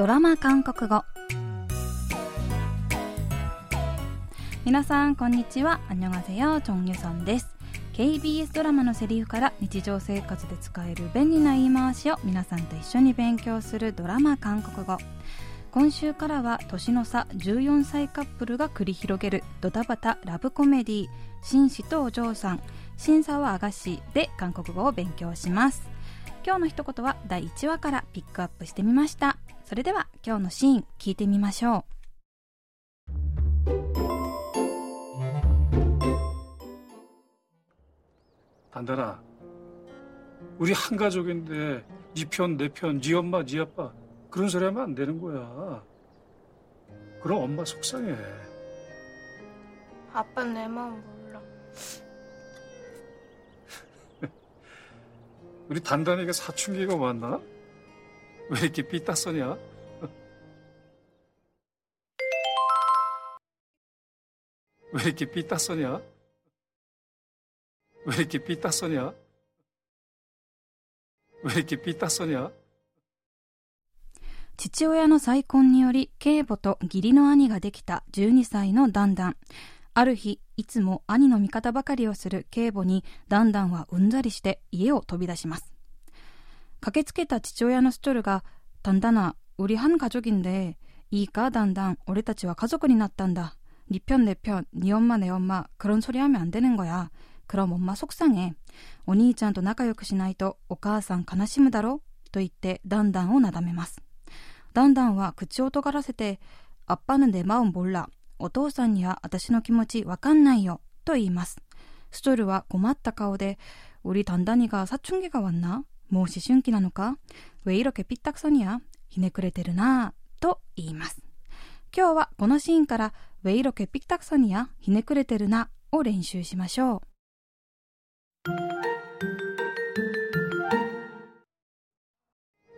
ドラマ韓国語。皆さんこんにちは。アニョガセヨチョンユソンです KBS ドラマのセリフから日常生活で使える便利な言い回しを皆さんと一緒に勉強するドラマ韓国語。今週からは年の差14歳カップルが繰り広げるドタバタラブコメディ紳士とお嬢さん。審査はアガシで韓国語を勉強します今日の一言は第1話からピックアップしてみましたそれでは今日のシーン聞いてみましょう단단아우리한가족인데니편내편니엄마니아빠그런소리하면안되는거야그럼엄마속상해아빠내마음몰라 우리단단이가사춘기가왔나왜이렇게삐딱서냐 왜 이렇게 삐딱서냐? 왜 이렇게 삐딱서냐? 왜 이렇게 삐딱서냐? 父親の再婚により警母と義理の兄ができた12歳のダンダンある日 いつも兄の味方ばかりをする警母にダンダンはうんざりして家を飛び出します駆けつけた父親のストルが「ダンダナ우리한가족인데いいかダンダン俺たちは家族になったんだ니편내편니엄마내엄마그런소리하면안되는거야그럼엄마속상해お兄ちゃんと仲良くしないとお母さん悲しむだろと言ってダンダンをなだめますダンダンは口を尖らせて、アッパ는내마음몰라 お父さんには私の気持ちわかんないよ、と言います。ストルは困った顔で、우리단단이가사춘기가왔나もう思春期なのか왜이렇게삐딱선이야ひねくれてるなぁ、と言います。今日はこのシーンから왜이렇게삐딱선이야ひねくれてるなを練習しましょう。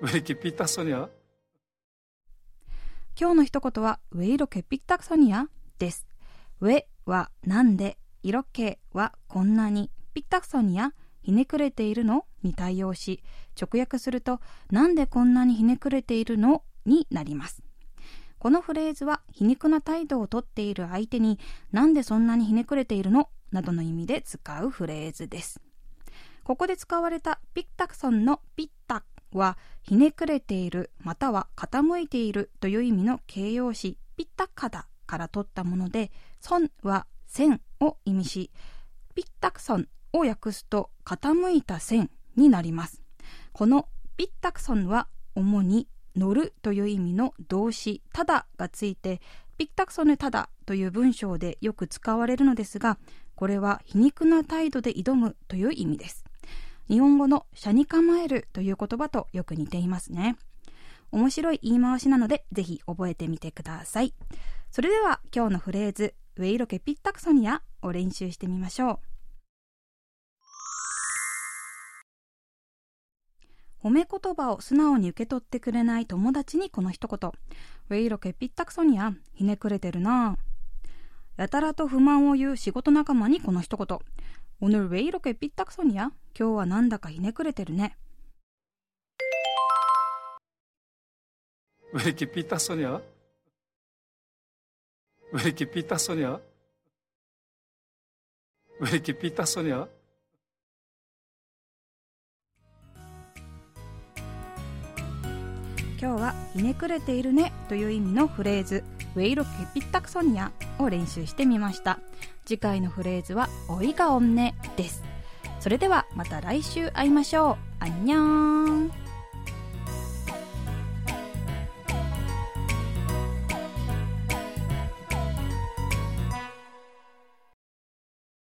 왜이렇게삐딱서냐 今日の一言は、ウェイロケピッタクソニアです。ウェはなんで、色気はこんなに、ピッタクソニア、ひねくれているの？に対応し、直訳すると、なんでこんなにひねくれているの？になります。このフレーズは皮肉な態度をとっている相手になんでそんなにひねくれているの？などの意味で使うフレーズです。ここで使われたピッタクソンのピッタはひねくれているまたは傾いているという意味の形容詞ピッタカダから取ったもので、ソンは線を意味し、ピッタクソンを訳すと傾いた線になります。このピッタクソンは主に乗るという意味の動詞ただがついて、ピッタクソヌただという文章でよく使われるのですが、これは皮肉な態度で挑むという意味です。日本語の車に構えるという言葉とよく似ていますね。面白い言い回しなので、ぜひ覚えてみてください。それでは今日のフレーズ、ウェイロケピッタクソニアを練習してみましょう。褒め言葉を素直に受け取ってくれない友達にこの一言。ウェイロケピッタクソニア、ひねくれてるなやたらと不満を言う仕事仲間にこの一言。 오늘왜이렇게삐딱선이야今日はなんだかひねくれてるね。왜이렇게삐딱서냐왜이렇게삐딱서냐왜이렇게삐딱서냐今日はひねくれているねという意味のフレーズ ウェイロケピッタクソニアを練習してみました。次回のフレーズはおいがおんねです。それではまた来週会いましょう。あんにゃーん